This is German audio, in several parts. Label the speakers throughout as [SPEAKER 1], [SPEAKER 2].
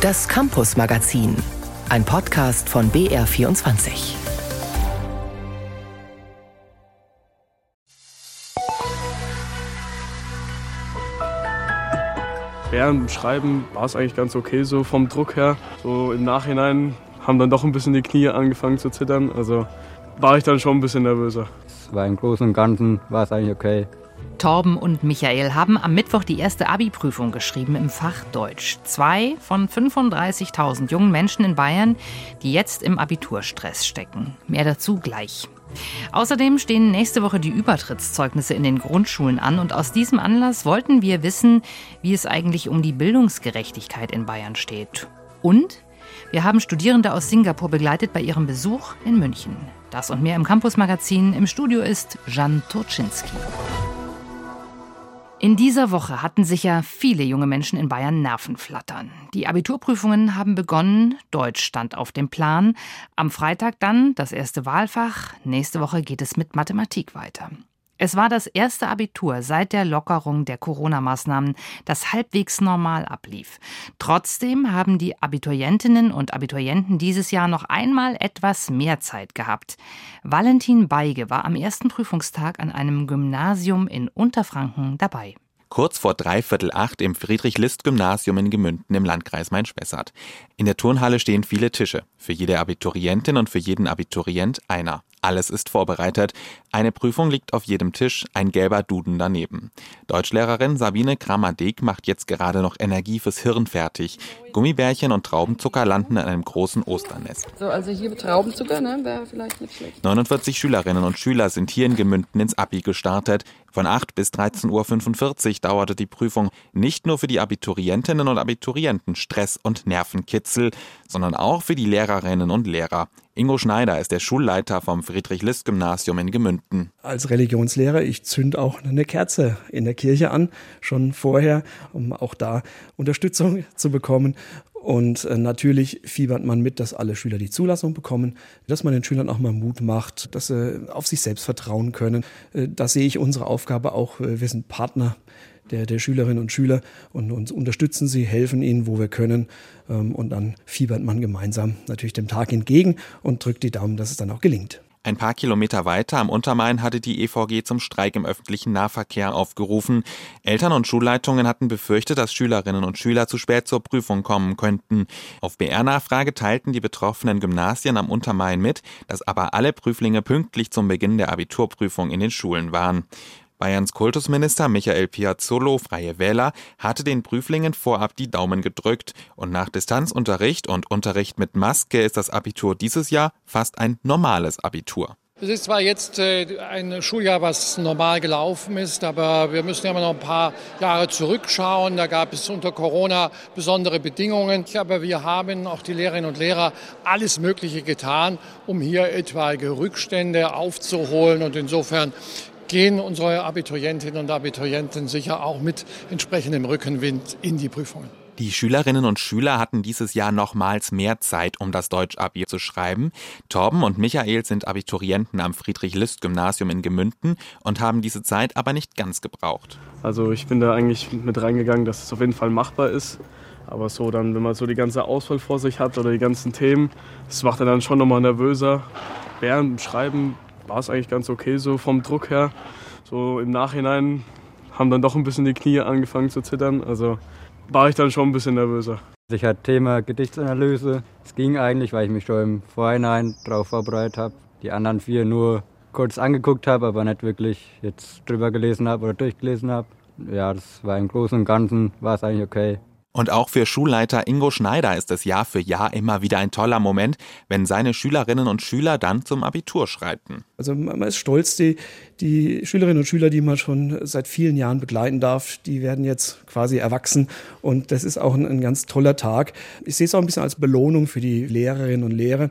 [SPEAKER 1] Das Campus Magazin, ein Podcast von BR24.
[SPEAKER 2] Während dem Schreiben war es eigentlich ganz okay so vom Druck her. So im Nachhinein haben dann doch ein bisschen die Knie angefangen zu zittern. Also war ich dann schon ein bisschen nervöser.
[SPEAKER 3] Es war im Großen und Ganzen war es eigentlich okay.
[SPEAKER 4] Torben und Michael haben am Mittwoch die erste Abi-Prüfung geschrieben im Fach Deutsch. Zwei von 35.000 jungen Menschen in Bayern, die jetzt im Abiturstress stecken. Mehr dazu gleich. Außerdem stehen nächste Woche die Übertrittszeugnisse in den Grundschulen an und aus diesem Anlass wollten wir wissen, wie es eigentlich um die Bildungsgerechtigkeit in Bayern steht. Und wir haben Studierende aus Singapur begleitet bei ihrem Besuch in München. Das und mehr im Campus-Magazin. Im Studio ist Jan Turczynski. In dieser Woche hatten sich ja viele junge Menschen in Bayern Nervenflattern. Die Abiturprüfungen haben begonnen, Deutsch stand auf dem Plan. Am Freitag dann das erste Wahlfach. Nächste Woche geht es mit Mathematik weiter. Es war das erste Abitur seit der Lockerung der Corona-Maßnahmen, das halbwegs normal ablief. Trotzdem haben die Abiturientinnen und Abiturienten dieses Jahr noch einmal etwas mehr Zeit gehabt. Valentin Beige war am ersten Prüfungstag an einem Gymnasium in Unterfranken dabei
[SPEAKER 5] kurz vor dreiviertel acht im Friedrich-List-Gymnasium in Gemünden im Landkreis Main-Spessart. In der Turnhalle stehen viele Tische, für jede Abiturientin und für jeden Abiturient einer. Alles ist vorbereitet. Eine Prüfung liegt auf jedem Tisch, ein gelber Duden daneben. Deutschlehrerin Sabine Kramer-Deg macht jetzt gerade noch Energie fürs Hirn fertig. Gummibärchen und Traubenzucker landen in einem großen Osternest.
[SPEAKER 6] So, also hier Traubenzucker, ne, wäre vielleicht nicht schlecht.
[SPEAKER 5] 49 Schülerinnen und Schüler sind hier in Gemünden ins Abi gestartet. Von 8 bis 13.45 Uhr dauerte die Prüfung nicht nur für die Abiturientinnen und Abiturienten Stress und Nervenkitzel, sondern auch für die Lehrerinnen und Lehrer. Ingo Schneider ist der Schulleiter vom Friedrich-List-Gymnasium in Gemünden.
[SPEAKER 7] Als Religionslehrer, ich zünd auch eine Kerze in der Kirche an, schon vorher, um auch da Unterstützung zu bekommen. Und äh, natürlich fiebert man mit, dass alle Schüler die Zulassung bekommen, dass man den Schülern auch mal Mut macht, dass sie auf sich selbst vertrauen können. Äh, da sehe ich unsere Aufgabe auch. Äh, wir sind Partner der, der Schülerinnen und Schüler und uns unterstützen sie, helfen ihnen, wo wir können. Ähm, und dann fiebert man gemeinsam natürlich dem Tag entgegen und drückt die Daumen, dass es dann auch gelingt.
[SPEAKER 5] Ein paar Kilometer weiter am Untermain hatte die EVG zum Streik im öffentlichen Nahverkehr aufgerufen. Eltern und Schulleitungen hatten befürchtet, dass Schülerinnen und Schüler zu spät zur Prüfung kommen könnten. Auf BR-Nachfrage teilten die betroffenen Gymnasien am Untermain mit, dass aber alle Prüflinge pünktlich zum Beginn der Abiturprüfung in den Schulen waren. Bayerns Kultusminister Michael Piazzolo, Freie Wähler, hatte den Prüflingen vorab die Daumen gedrückt und nach Distanzunterricht und Unterricht mit Maske ist das Abitur dieses Jahr fast ein normales Abitur.
[SPEAKER 8] Es ist zwar jetzt äh, ein Schuljahr, was normal gelaufen ist, aber wir müssen ja immer noch ein paar Jahre zurückschauen. Da gab es unter Corona besondere Bedingungen. Aber wir haben, auch die Lehrerinnen und Lehrer, alles Mögliche getan, um hier etwaige Rückstände aufzuholen. Und insofern gehen unsere Abiturientinnen und Abiturienten sicher auch mit entsprechendem Rückenwind in die Prüfungen.
[SPEAKER 5] Die Schülerinnen und Schüler hatten dieses Jahr nochmals mehr Zeit, um das Deutsch-Abi zu schreiben. Torben und Michael sind Abiturienten am Friedrich-List-Gymnasium in Gemünden und haben diese Zeit aber nicht ganz gebraucht.
[SPEAKER 2] Also ich bin da eigentlich mit reingegangen, dass es auf jeden Fall machbar ist. Aber so dann, wenn man so die ganze Auswahl vor sich hat oder die ganzen Themen, das macht dann schon nochmal nervöser. Während dem Schreiben war es eigentlich ganz okay so vom Druck her. So im Nachhinein haben dann doch ein bisschen die Knie angefangen zu zittern. Also war ich dann schon ein bisschen nervöser.
[SPEAKER 3] Ich hatte Thema Gedichtsanalyse. Es ging eigentlich, weil ich mich schon im Vorhinein darauf vorbereitet habe. Die anderen vier nur kurz angeguckt habe, aber nicht wirklich jetzt drüber gelesen habe oder durchgelesen habe. Ja, das war im Großen und Ganzen war es eigentlich okay.
[SPEAKER 5] Und auch für Schulleiter Ingo Schneider ist es Jahr für Jahr immer wieder ein toller Moment, wenn seine Schülerinnen und Schüler dann zum Abitur schreiten.
[SPEAKER 7] Also man ist stolz, die, die Schülerinnen und Schüler, die man schon seit vielen Jahren begleiten darf, die werden jetzt quasi erwachsen und das ist auch ein, ein ganz toller Tag. Ich sehe es auch ein bisschen als Belohnung für die Lehrerinnen und Lehrer,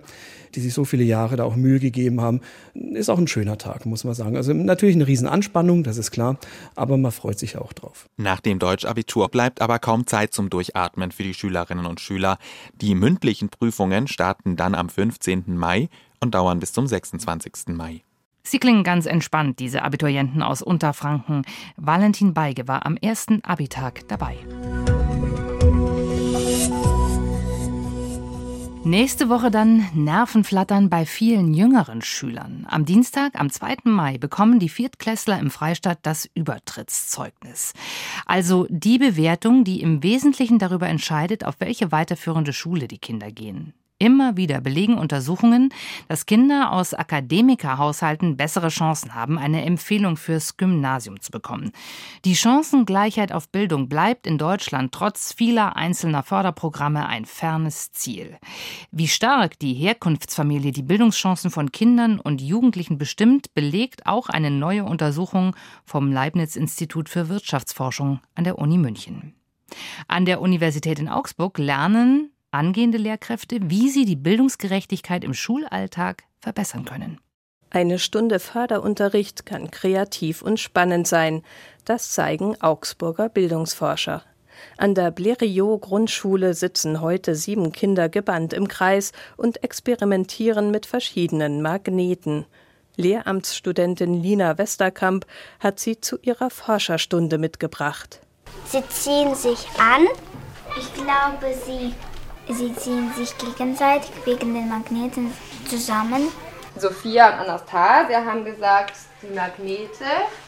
[SPEAKER 7] die sich so viele Jahre da auch Mühe gegeben haben. Ist auch ein schöner Tag, muss man sagen. Also natürlich eine Riesenanspannung, das ist klar, aber man freut sich auch drauf.
[SPEAKER 5] Nach dem Deutschabitur bleibt aber kaum Zeit Durchatmen für die Schülerinnen und Schüler. Die mündlichen Prüfungen starten dann am 15. Mai und dauern bis zum 26. Mai.
[SPEAKER 4] Sie klingen ganz entspannt, diese Abiturienten aus Unterfranken. Valentin Beige war am ersten Abitag dabei. Nächste Woche dann Nervenflattern bei vielen jüngeren Schülern. Am Dienstag, am 2. Mai, bekommen die Viertklässler im Freistaat das Übertrittszeugnis. Also die Bewertung, die im Wesentlichen darüber entscheidet, auf welche weiterführende Schule die Kinder gehen. Immer wieder belegen Untersuchungen, dass Kinder aus Akademikerhaushalten bessere Chancen haben, eine Empfehlung fürs Gymnasium zu bekommen. Die Chancengleichheit auf Bildung bleibt in Deutschland trotz vieler einzelner Förderprogramme ein fernes Ziel. Wie stark die Herkunftsfamilie die Bildungschancen von Kindern und Jugendlichen bestimmt, belegt auch eine neue Untersuchung vom Leibniz Institut für Wirtschaftsforschung an der Uni München. An der Universität in Augsburg lernen angehende Lehrkräfte, wie sie die Bildungsgerechtigkeit im Schulalltag verbessern können.
[SPEAKER 9] Eine Stunde Förderunterricht kann kreativ und spannend sein. Das zeigen Augsburger Bildungsforscher. An der Blériot Grundschule sitzen heute sieben Kinder gebannt im Kreis und experimentieren mit verschiedenen Magneten. Lehramtsstudentin Lina Westerkamp hat sie zu ihrer Forscherstunde mitgebracht.
[SPEAKER 10] Sie ziehen sich an. Ich glaube, sie Sie ziehen sich gegenseitig wegen den Magneten zusammen.
[SPEAKER 11] Sophia und Anastasia haben gesagt, die Magnete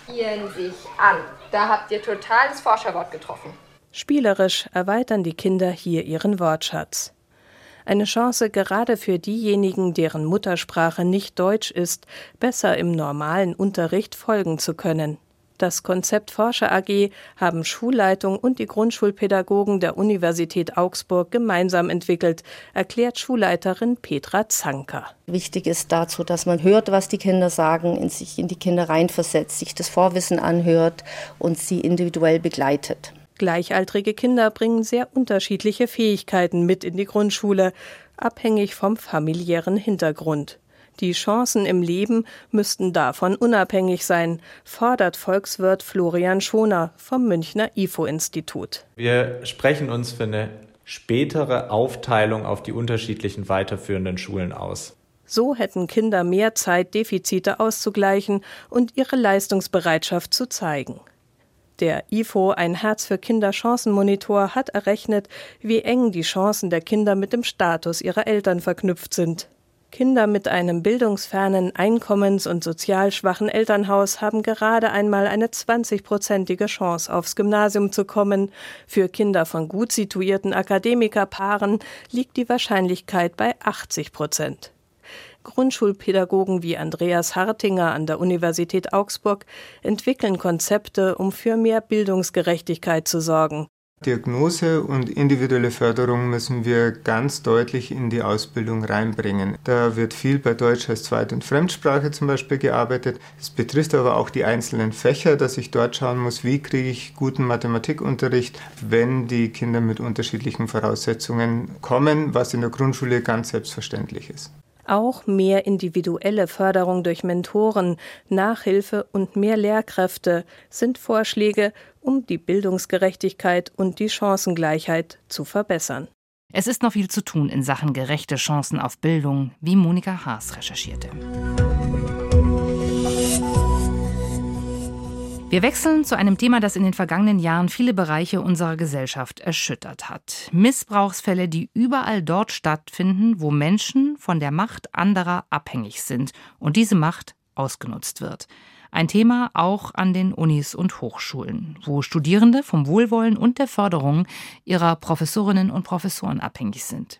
[SPEAKER 11] ziehen sich an. Da habt ihr total das Forscherwort getroffen.
[SPEAKER 9] Spielerisch erweitern die Kinder hier ihren Wortschatz. Eine Chance gerade für diejenigen, deren Muttersprache nicht Deutsch ist, besser im normalen Unterricht folgen zu können. Das Konzept Forscher AG haben Schulleitung und die Grundschulpädagogen der Universität Augsburg gemeinsam entwickelt, erklärt Schulleiterin Petra Zanker.
[SPEAKER 12] Wichtig ist dazu, dass man hört, was die Kinder sagen, in sich in die Kinder reinversetzt, sich das Vorwissen anhört und sie individuell begleitet.
[SPEAKER 9] Gleichaltrige Kinder bringen sehr unterschiedliche Fähigkeiten mit in die Grundschule, abhängig vom familiären Hintergrund. Die Chancen im Leben müssten davon unabhängig sein, fordert Volkswirt Florian Schoner vom Münchner IFO-Institut.
[SPEAKER 13] Wir sprechen uns für eine spätere Aufteilung auf die unterschiedlichen weiterführenden Schulen aus.
[SPEAKER 9] So hätten Kinder mehr Zeit, Defizite auszugleichen und ihre Leistungsbereitschaft zu zeigen. Der IFO, ein Herz für Kinder Chancenmonitor, hat errechnet, wie eng die Chancen der Kinder mit dem Status ihrer Eltern verknüpft sind. Kinder mit einem bildungsfernen, einkommens- und sozial schwachen Elternhaus haben gerade einmal eine 20-prozentige Chance, aufs Gymnasium zu kommen. Für Kinder von gut situierten Akademikerpaaren liegt die Wahrscheinlichkeit bei 80 Prozent. Grundschulpädagogen wie Andreas Hartinger an der Universität Augsburg entwickeln Konzepte, um für mehr Bildungsgerechtigkeit zu sorgen.
[SPEAKER 14] Diagnose und individuelle Förderung müssen wir ganz deutlich in die Ausbildung reinbringen. Da wird viel bei Deutsch als Zweit- und Fremdsprache zum Beispiel gearbeitet. Es betrifft aber auch die einzelnen Fächer, dass ich dort schauen muss, wie kriege ich guten Mathematikunterricht, wenn die Kinder mit unterschiedlichen Voraussetzungen kommen, was in der Grundschule ganz selbstverständlich ist.
[SPEAKER 9] Auch mehr individuelle Förderung durch Mentoren, Nachhilfe und mehr Lehrkräfte sind Vorschläge, um die Bildungsgerechtigkeit und die Chancengleichheit zu verbessern.
[SPEAKER 4] Es ist noch viel zu tun in Sachen gerechte Chancen auf Bildung, wie Monika Haas recherchierte. Wir wechseln zu einem Thema, das in den vergangenen Jahren viele Bereiche unserer Gesellschaft erschüttert hat. Missbrauchsfälle, die überall dort stattfinden, wo Menschen von der Macht anderer abhängig sind und diese Macht ausgenutzt wird. Ein Thema auch an den Unis und Hochschulen, wo Studierende vom Wohlwollen und der Förderung ihrer Professorinnen und Professoren abhängig sind.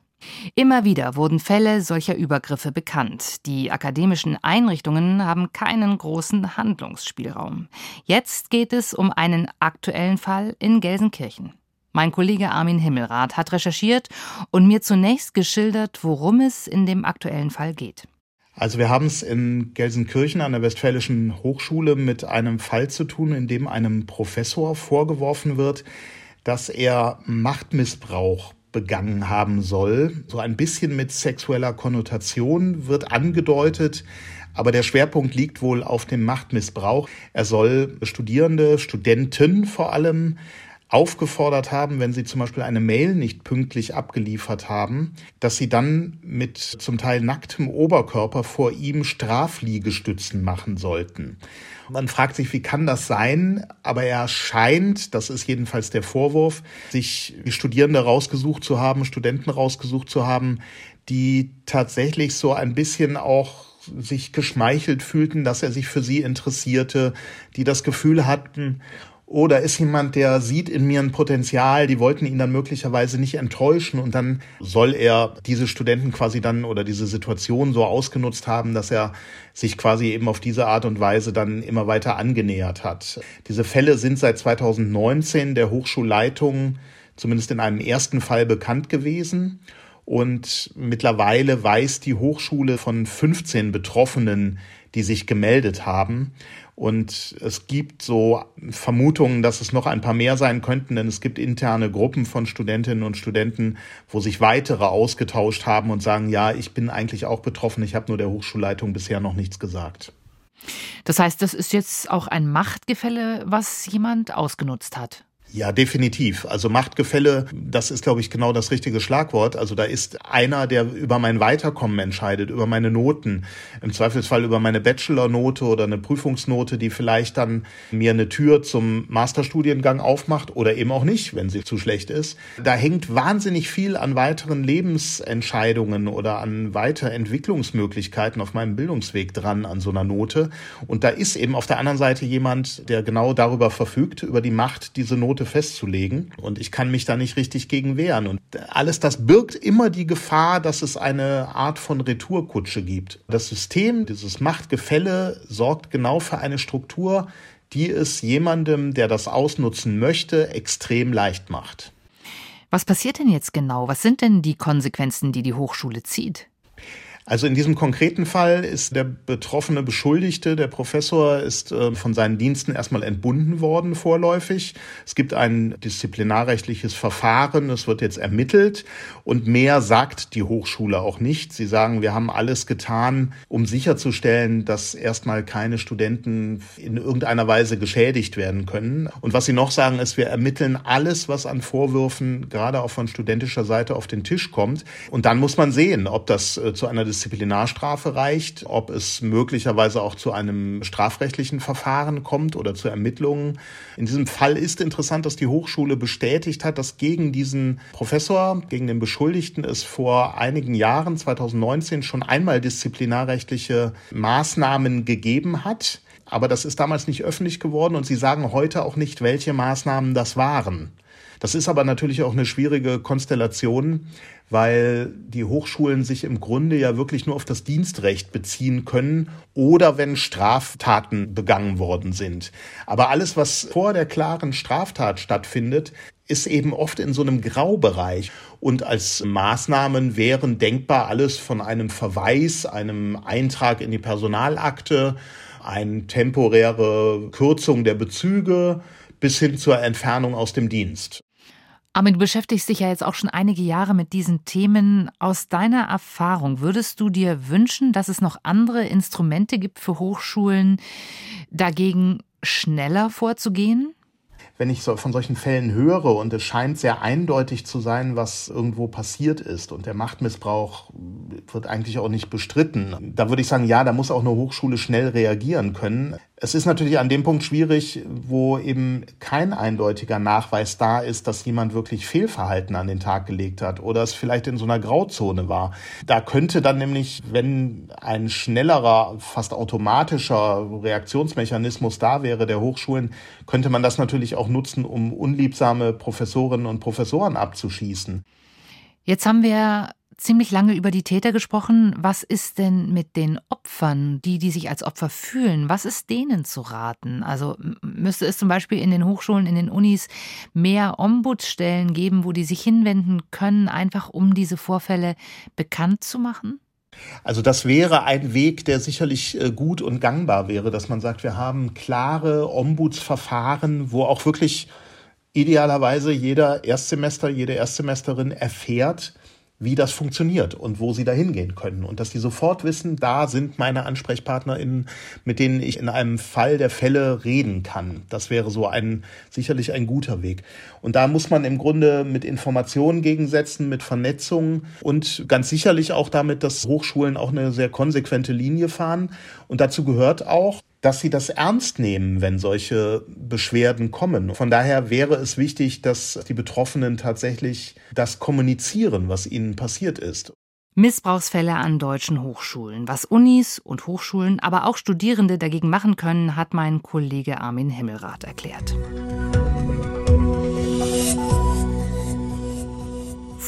[SPEAKER 4] Immer wieder wurden Fälle solcher Übergriffe bekannt. Die akademischen Einrichtungen haben keinen großen Handlungsspielraum. Jetzt geht es um einen aktuellen Fall in Gelsenkirchen. Mein Kollege Armin Himmelrath hat recherchiert und mir zunächst geschildert, worum es in dem aktuellen Fall geht.
[SPEAKER 15] Also wir haben es in Gelsenkirchen an der Westfälischen Hochschule mit einem Fall zu tun, in dem einem Professor vorgeworfen wird, dass er Machtmissbrauch begangen haben soll. So ein bisschen mit sexueller Konnotation wird angedeutet. Aber der Schwerpunkt liegt wohl auf dem Machtmissbrauch. Er soll Studierende, Studenten vor allem aufgefordert haben, wenn sie zum Beispiel eine Mail nicht pünktlich abgeliefert haben, dass sie dann mit zum Teil nacktem Oberkörper vor ihm Strafliegestützen machen sollten. Man fragt sich, wie kann das sein? Aber er scheint, das ist jedenfalls der Vorwurf, sich Studierende rausgesucht zu haben, Studenten rausgesucht zu haben, die tatsächlich so ein bisschen auch sich geschmeichelt fühlten, dass er sich für sie interessierte, die das Gefühl hatten, oder ist jemand, der sieht in mir ein Potenzial, die wollten ihn dann möglicherweise nicht enttäuschen und dann soll er diese Studenten quasi dann oder diese Situation so ausgenutzt haben, dass er sich quasi eben auf diese Art und Weise dann immer weiter angenähert hat. Diese Fälle sind seit 2019 der Hochschulleitung zumindest in einem ersten Fall bekannt gewesen. Und mittlerweile weiß die Hochschule von 15 Betroffenen, die sich gemeldet haben. Und es gibt so Vermutungen, dass es noch ein paar mehr sein könnten, denn es gibt interne Gruppen von Studentinnen und Studenten, wo sich weitere ausgetauscht haben und sagen, ja, ich bin eigentlich auch betroffen, ich habe nur der Hochschulleitung bisher noch nichts gesagt.
[SPEAKER 4] Das heißt, das ist jetzt auch ein Machtgefälle, was jemand ausgenutzt hat.
[SPEAKER 15] Ja, definitiv. Also Machtgefälle, das ist, glaube ich, genau das richtige Schlagwort. Also da ist einer, der über mein Weiterkommen entscheidet, über meine Noten, im Zweifelsfall über meine Bachelornote oder eine Prüfungsnote, die vielleicht dann mir eine Tür zum Masterstudiengang aufmacht oder eben auch nicht, wenn sie zu schlecht ist. Da hängt wahnsinnig viel an weiteren Lebensentscheidungen oder an Weiterentwicklungsmöglichkeiten auf meinem Bildungsweg dran an so einer Note. Und da ist eben auf der anderen Seite jemand, der genau darüber verfügt, über die Macht, diese Note Quote festzulegen. Und ich kann mich da nicht richtig gegen wehren. Und alles das birgt immer die Gefahr, dass es eine Art von Retourkutsche gibt. Das System, dieses Machtgefälle sorgt genau für eine Struktur, die es jemandem, der das ausnutzen möchte, extrem leicht macht.
[SPEAKER 4] Was passiert denn jetzt genau? Was sind denn die Konsequenzen, die die Hochschule zieht?
[SPEAKER 15] Also in diesem konkreten Fall ist der betroffene Beschuldigte, der Professor, ist äh, von seinen Diensten erstmal entbunden worden vorläufig. Es gibt ein disziplinarrechtliches Verfahren, es wird jetzt ermittelt und mehr sagt die Hochschule auch nicht. Sie sagen, wir haben alles getan, um sicherzustellen, dass erstmal keine Studenten in irgendeiner Weise geschädigt werden können. Und was sie noch sagen, ist, wir ermitteln alles, was an Vorwürfen gerade auch von studentischer Seite auf den Tisch kommt. Und dann muss man sehen, ob das äh, zu einer Disziplinarstrafe reicht, ob es möglicherweise auch zu einem strafrechtlichen Verfahren kommt oder zu Ermittlungen. In diesem Fall ist interessant, dass die Hochschule bestätigt hat, dass gegen diesen Professor, gegen den Beschuldigten es vor einigen Jahren, 2019, schon einmal disziplinarrechtliche Maßnahmen gegeben hat. Aber das ist damals nicht öffentlich geworden und sie sagen heute auch nicht, welche Maßnahmen das waren. Das ist aber natürlich auch eine schwierige Konstellation, weil die Hochschulen sich im Grunde ja wirklich nur auf das Dienstrecht beziehen können oder wenn Straftaten begangen worden sind. Aber alles, was vor der klaren Straftat stattfindet, ist eben oft in so einem Graubereich. Und als Maßnahmen wären denkbar alles von einem Verweis, einem Eintrag in die Personalakte, eine temporäre Kürzung der Bezüge bis hin zur Entfernung aus dem Dienst.
[SPEAKER 4] Aber du beschäftigst dich ja jetzt auch schon einige Jahre mit diesen Themen. Aus deiner Erfahrung, würdest du dir wünschen, dass es noch andere Instrumente gibt für Hochschulen, dagegen schneller vorzugehen?
[SPEAKER 15] wenn ich so von solchen Fällen höre und es scheint sehr eindeutig zu sein, was irgendwo passiert ist und der Machtmissbrauch wird eigentlich auch nicht bestritten, da würde ich sagen, ja, da muss auch eine Hochschule schnell reagieren können. Es ist natürlich an dem Punkt schwierig, wo eben kein eindeutiger Nachweis da ist, dass jemand wirklich Fehlverhalten an den Tag gelegt hat oder es vielleicht in so einer Grauzone war. Da könnte dann nämlich, wenn ein schnellerer, fast automatischer Reaktionsmechanismus da wäre der Hochschulen, könnte man das natürlich auch nutzen, um unliebsame Professorinnen und Professoren abzuschießen.
[SPEAKER 4] Jetzt haben wir ziemlich lange über die Täter gesprochen. Was ist denn mit den Opfern, die, die sich als Opfer fühlen? Was ist denen zu raten? Also müsste es zum Beispiel in den Hochschulen, in den Unis mehr Ombudsstellen geben, wo die sich hinwenden können, einfach um diese Vorfälle bekannt zu machen?
[SPEAKER 15] Also das wäre ein Weg, der sicherlich äh, gut und gangbar wäre, dass man sagt, wir haben klare Ombudsverfahren, wo auch wirklich idealerweise jeder Erstsemester, jede Erstsemesterin erfährt, wie das funktioniert und wo sie da hingehen können. Und dass die sofort wissen, da sind meine AnsprechpartnerInnen, mit denen ich in einem Fall der Fälle reden kann. Das wäre so ein, sicherlich ein guter Weg. Und da muss man im Grunde mit Informationen gegensetzen, mit Vernetzung und ganz sicherlich auch damit, dass Hochschulen auch eine sehr konsequente Linie fahren. Und dazu gehört auch, dass sie das ernst nehmen, wenn solche Beschwerden kommen. Von daher wäre es wichtig, dass die Betroffenen tatsächlich das kommunizieren, was ihnen passiert ist.
[SPEAKER 4] Missbrauchsfälle an deutschen Hochschulen. Was Unis und Hochschulen, aber auch Studierende dagegen machen können, hat mein Kollege Armin Himmelrath erklärt.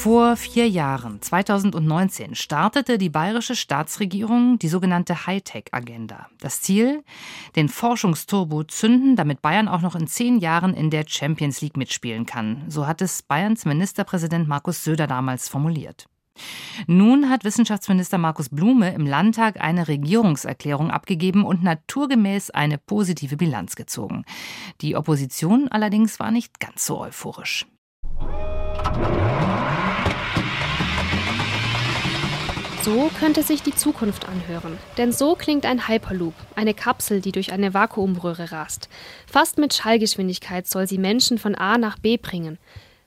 [SPEAKER 4] Vor vier Jahren, 2019, startete die bayerische Staatsregierung die sogenannte Hightech-Agenda. Das Ziel? Den Forschungsturbo zünden, damit Bayern auch noch in zehn Jahren in der Champions League mitspielen kann. So hat es Bayerns Ministerpräsident Markus Söder damals formuliert. Nun hat Wissenschaftsminister Markus Blume im Landtag eine Regierungserklärung abgegeben und naturgemäß eine positive Bilanz gezogen. Die Opposition allerdings war nicht ganz so euphorisch.
[SPEAKER 16] So könnte sich die Zukunft anhören. Denn so klingt ein Hyperloop, eine Kapsel, die durch eine Vakuumröhre rast. Fast mit Schallgeschwindigkeit soll sie Menschen von A nach B bringen.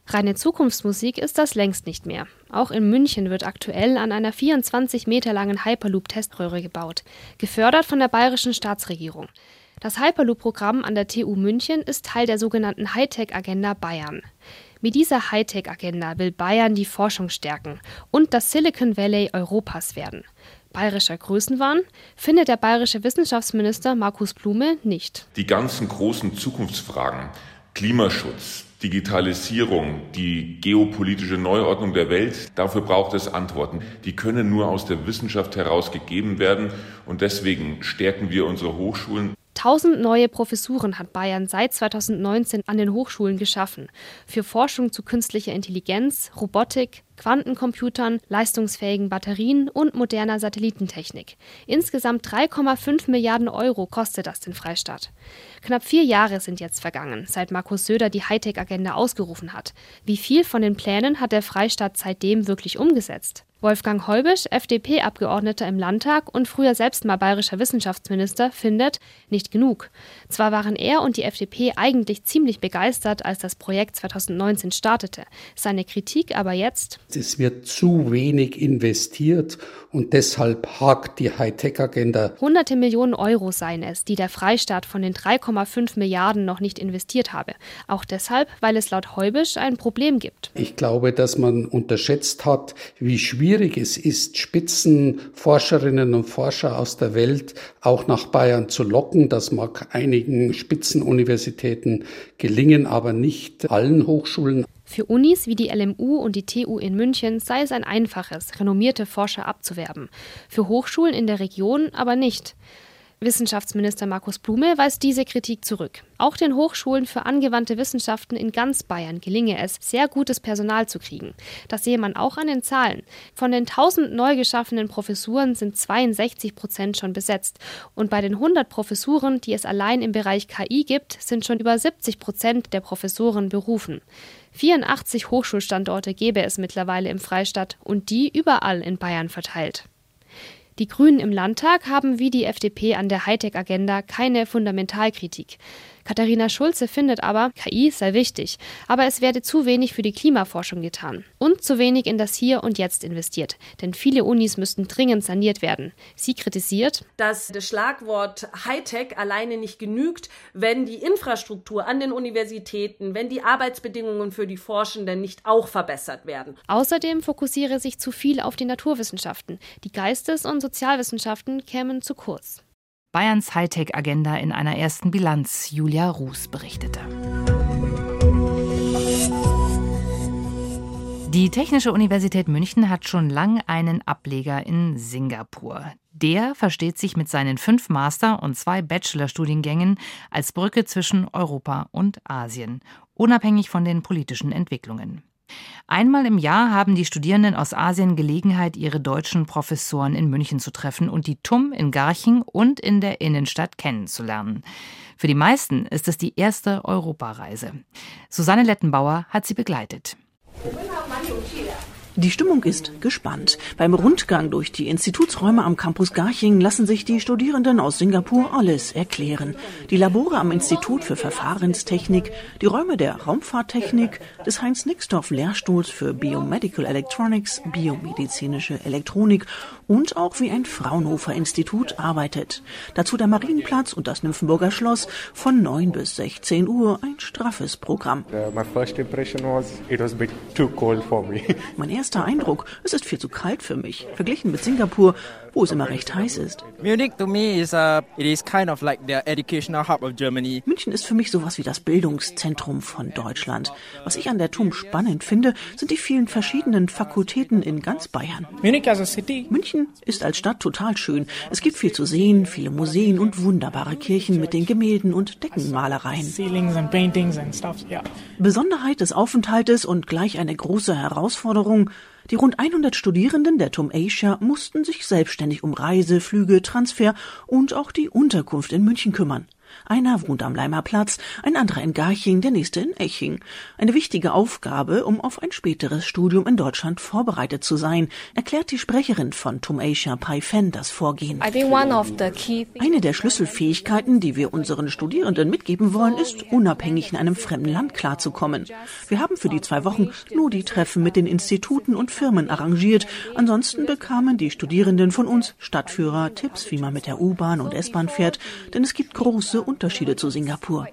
[SPEAKER 16] Reine Zukunftsmusik ist das längst nicht mehr. Auch in München wird aktuell an einer 24 Meter langen Hyperloop-Teströhre gebaut, gefördert von der bayerischen Staatsregierung. Das Hyperloop-Programm an der TU München ist Teil der sogenannten Hightech-Agenda Bayern. Mit dieser Hightech-Agenda will Bayern die Forschung stärken und das Silicon Valley Europas werden. Bayerischer Größenwahn findet der bayerische Wissenschaftsminister Markus Blume nicht.
[SPEAKER 17] Die ganzen großen Zukunftsfragen, Klimaschutz, Digitalisierung, die geopolitische Neuordnung der Welt, dafür braucht es Antworten. Die können nur aus der Wissenschaft heraus gegeben werden und deswegen stärken wir unsere Hochschulen.
[SPEAKER 16] Tausend neue Professuren hat Bayern seit 2019 an den Hochschulen geschaffen. Für Forschung zu künstlicher Intelligenz, Robotik, Quantencomputern, leistungsfähigen Batterien und moderner Satellitentechnik. Insgesamt 3,5 Milliarden Euro kostet das den Freistaat. Knapp vier Jahre sind jetzt vergangen, seit Markus Söder die Hightech-Agenda ausgerufen hat. Wie viel von den Plänen hat der Freistaat seitdem wirklich umgesetzt? Wolfgang Heubisch, FDP-Abgeordneter im Landtag und früher selbst mal bayerischer Wissenschaftsminister, findet nicht genug. Zwar waren er und die FDP eigentlich ziemlich begeistert, als das Projekt 2019 startete. Seine Kritik aber jetzt.
[SPEAKER 18] Es wird zu wenig investiert und deshalb hakt die Hightech-Agenda.
[SPEAKER 16] Hunderte Millionen Euro seien es, die der Freistaat von den 3,5 Milliarden noch nicht investiert habe. Auch deshalb, weil es laut Heubisch ein Problem gibt.
[SPEAKER 18] Ich glaube, dass man unterschätzt hat, wie schwierig es ist, Spitzenforscherinnen und Forscher aus der Welt auch nach Bayern zu locken. Das mag einigen Spitzenuniversitäten gelingen, aber nicht allen Hochschulen.
[SPEAKER 16] Für Unis wie die LMU und die TU in München sei es ein einfaches, renommierte Forscher abzuwerben. Für Hochschulen in der Region aber nicht. Wissenschaftsminister Markus Blume weist diese Kritik zurück. Auch den Hochschulen für angewandte Wissenschaften in ganz Bayern gelinge es, sehr gutes Personal zu kriegen. Das sehe man auch an den Zahlen. Von den 1000 neu geschaffenen Professuren sind 62 Prozent schon besetzt. Und bei den 100 Professuren, die es allein im Bereich KI gibt, sind schon über 70 Prozent der Professoren berufen. 84 Hochschulstandorte gäbe es mittlerweile im Freistaat und die überall in Bayern verteilt. Die Grünen im Landtag haben wie die FDP an der Hightech-Agenda keine Fundamentalkritik. Katharina Schulze findet aber, KI sei wichtig, aber es werde zu wenig für die Klimaforschung getan und zu wenig in das Hier und Jetzt investiert, denn viele Unis müssten dringend saniert werden. Sie kritisiert,
[SPEAKER 19] dass das Schlagwort Hightech alleine nicht genügt, wenn die Infrastruktur an den Universitäten, wenn die Arbeitsbedingungen für die Forschenden nicht auch verbessert werden.
[SPEAKER 16] Außerdem fokussiere sich zu viel auf die Naturwissenschaften. Die Geistes- und Sozialwissenschaften kämen zu kurz.
[SPEAKER 4] Bayerns Hightech-Agenda in einer ersten Bilanz. Julia Ruß berichtete. Die Technische Universität München hat schon lange einen Ableger in Singapur. Der versteht sich mit seinen fünf Master- und zwei Bachelorstudiengängen als Brücke zwischen Europa und Asien, unabhängig von den politischen Entwicklungen. Einmal im Jahr haben die Studierenden aus Asien Gelegenheit, ihre deutschen Professoren in München zu treffen und die TUM in Garching und in der Innenstadt kennenzulernen. Für die meisten ist es die erste Europareise. Susanne Lettenbauer hat sie begleitet.
[SPEAKER 20] Die Stimmung ist gespannt. Beim Rundgang durch die Institutsräume am Campus Garching lassen sich die Studierenden aus Singapur alles erklären. Die Labore am Institut für Verfahrenstechnik, die Räume der Raumfahrttechnik, des Heinz-Nixdorf-Lehrstuhls für Biomedical Electronics, biomedizinische Elektronik und auch wie ein Fraunhofer-Institut arbeitet. Dazu der Marienplatz und das Nymphenburger Schloss von 9 bis 16 Uhr ein straffes Programm.
[SPEAKER 21] Uh,
[SPEAKER 20] erster Eindruck, es ist viel zu kalt für mich, verglichen mit Singapur, wo es immer recht heiß ist.
[SPEAKER 22] Munich to me is uh, it is kind of like the educational hub of Germany.
[SPEAKER 20] München ist für mich sowas wie das Bildungszentrum von Deutschland. Was ich an der TUM spannend finde, sind die vielen verschiedenen Fakultäten in ganz Bayern.
[SPEAKER 22] Munich as a city.
[SPEAKER 20] München ist als Stadt total schön. Es gibt viel zu sehen, viele Museen und wunderbare Kirchen mit den Gemälden und Deckenmalereien. Besonderheit des Aufenthaltes und gleich eine große Herausforderung, die rund 100 Studierenden der TUM Asia mussten sich selbstständig um Reise, Flüge, Transfer und auch die Unterkunft in München kümmern. Einer wohnt am Leimer Platz, ein anderer in Garching, der nächste in Eching. Eine wichtige Aufgabe, um auf ein späteres Studium in Deutschland vorbereitet zu sein, erklärt die Sprecherin von TUM Asia Pai Fen das Vorgehen. Eine der Schlüsselfähigkeiten, die wir unseren Studierenden mitgeben wollen, ist, unabhängig in einem fremden Land klarzukommen. Wir haben für die zwei Wochen nur die Treffen mit den Instituten und Firmen arrangiert. Ansonsten bekamen die Studierenden von uns Stadtführer Tipps, wie man mit der U-Bahn und S-Bahn fährt, denn es gibt große Unterschiede zu Singapur.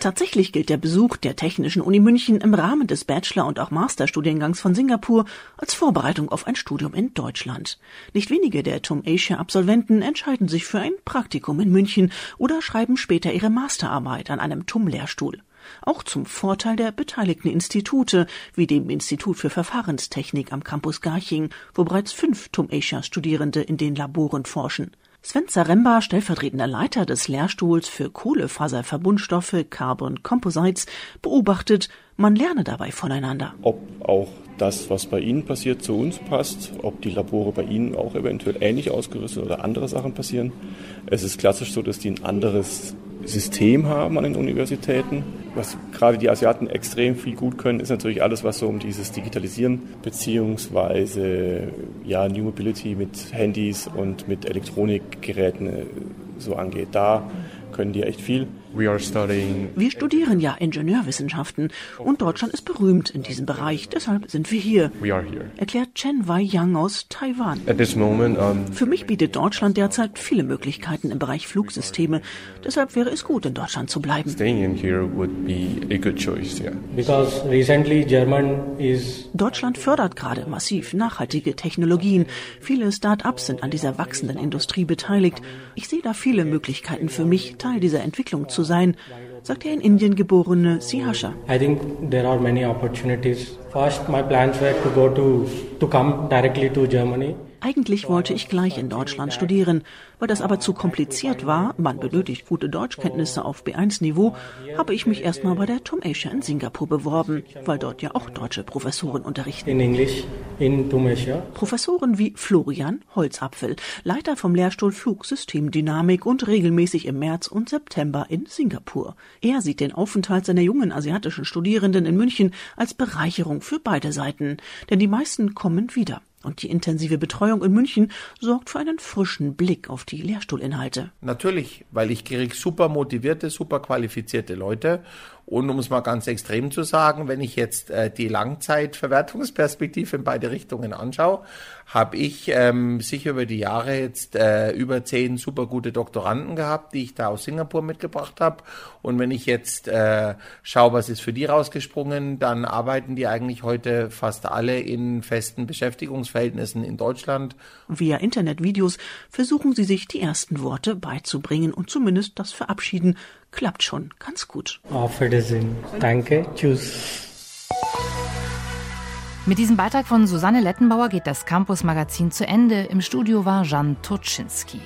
[SPEAKER 20] Tatsächlich gilt der Besuch der Technischen Uni München im Rahmen des Bachelor- und auch Masterstudiengangs von Singapur als Vorbereitung auf ein Studium in Deutschland. Nicht wenige der TUM Asia-Absolventen entscheiden sich für ein Praktikum in München oder schreiben später ihre Masterarbeit an einem TUM-Lehrstuhl auch zum Vorteil der beteiligten Institute, wie dem Institut für Verfahrenstechnik am Campus Garching, wo bereits fünf TUM Asia-Studierende in den Laboren forschen. Sven Zaremba, stellvertretender Leiter des Lehrstuhls für Kohlefaserverbundstoffe Carbon Composites, beobachtet, man lerne dabei voneinander.
[SPEAKER 23] Ob auch das, was bei Ihnen passiert, zu uns passt, ob die Labore bei Ihnen auch eventuell ähnlich ausgerüstet oder andere Sachen passieren. Es ist klassisch so, dass die ein anderes System haben an den Universitäten. Was gerade die Asiaten extrem viel gut können, ist natürlich alles, was so um dieses Digitalisieren beziehungsweise ja, New Mobility mit Handys und mit Elektronikgeräten äh, so angeht. Da können die echt viel.
[SPEAKER 20] Wir studieren ja Ingenieurwissenschaften und Deutschland ist berühmt in diesem Bereich. Deshalb sind wir hier. Erklärt Chen Wei Yang aus Taiwan.
[SPEAKER 23] Moment, um
[SPEAKER 20] Für mich bietet Deutschland derzeit viele Möglichkeiten im Bereich Flugsysteme. Deshalb wäre es gut, in Deutschland zu bleiben.
[SPEAKER 23] Choice, yeah.
[SPEAKER 20] Deutschland fördert gerade massiv nachhaltige Technologien. Viele Start-ups sind an dieser wachsenden Industrie beteiligt. Ich sehe da viele Möglichkeiten für mich, Teil dieser Entwicklung zu sein, sagt der in Indien geborene Sihasha.
[SPEAKER 22] I think there are many opportunities. First.
[SPEAKER 20] Eigentlich wollte ich gleich in Deutschland studieren, weil das aber zu kompliziert war, man benötigt gute Deutschkenntnisse auf B1-Niveau, habe ich mich erstmal bei der TUM Asia in Singapur beworben, weil dort ja auch deutsche Professoren unterrichten.
[SPEAKER 22] In English in TUM Asia.
[SPEAKER 20] Professoren wie Florian Holzapfel, Leiter vom Lehrstuhl Flugsystemdynamik und regelmäßig im März und September in Singapur. Er sieht den Aufenthalt seiner jungen asiatischen Studierenden in München als Bereicherung für beide Seiten, denn die meisten kommen wieder. Und die intensive Betreuung in München sorgt für einen frischen Blick auf die Lehrstuhlinhalte.
[SPEAKER 24] Natürlich, weil ich kriege super motivierte, super qualifizierte Leute. Und um es mal ganz extrem zu sagen, wenn ich jetzt äh, die Langzeitverwertungsperspektive in beide Richtungen anschaue, habe ich ähm, sicher über die Jahre jetzt äh, über zehn super gute Doktoranden gehabt, die ich da aus Singapur mitgebracht habe. Und wenn ich jetzt äh, schaue, was ist für die rausgesprungen, dann arbeiten die eigentlich heute fast alle in festen Beschäftigungsverhältnissen in Deutschland.
[SPEAKER 20] Via Internetvideos versuchen sie sich die ersten Worte beizubringen und zumindest das Verabschieden klappt schon ganz gut.
[SPEAKER 22] Auf Wiedersehen. Danke. Tschüss.
[SPEAKER 4] Mit diesem Beitrag von Susanne Lettenbauer geht das Campus Magazin zu Ende. Im Studio war Jan Turczynski.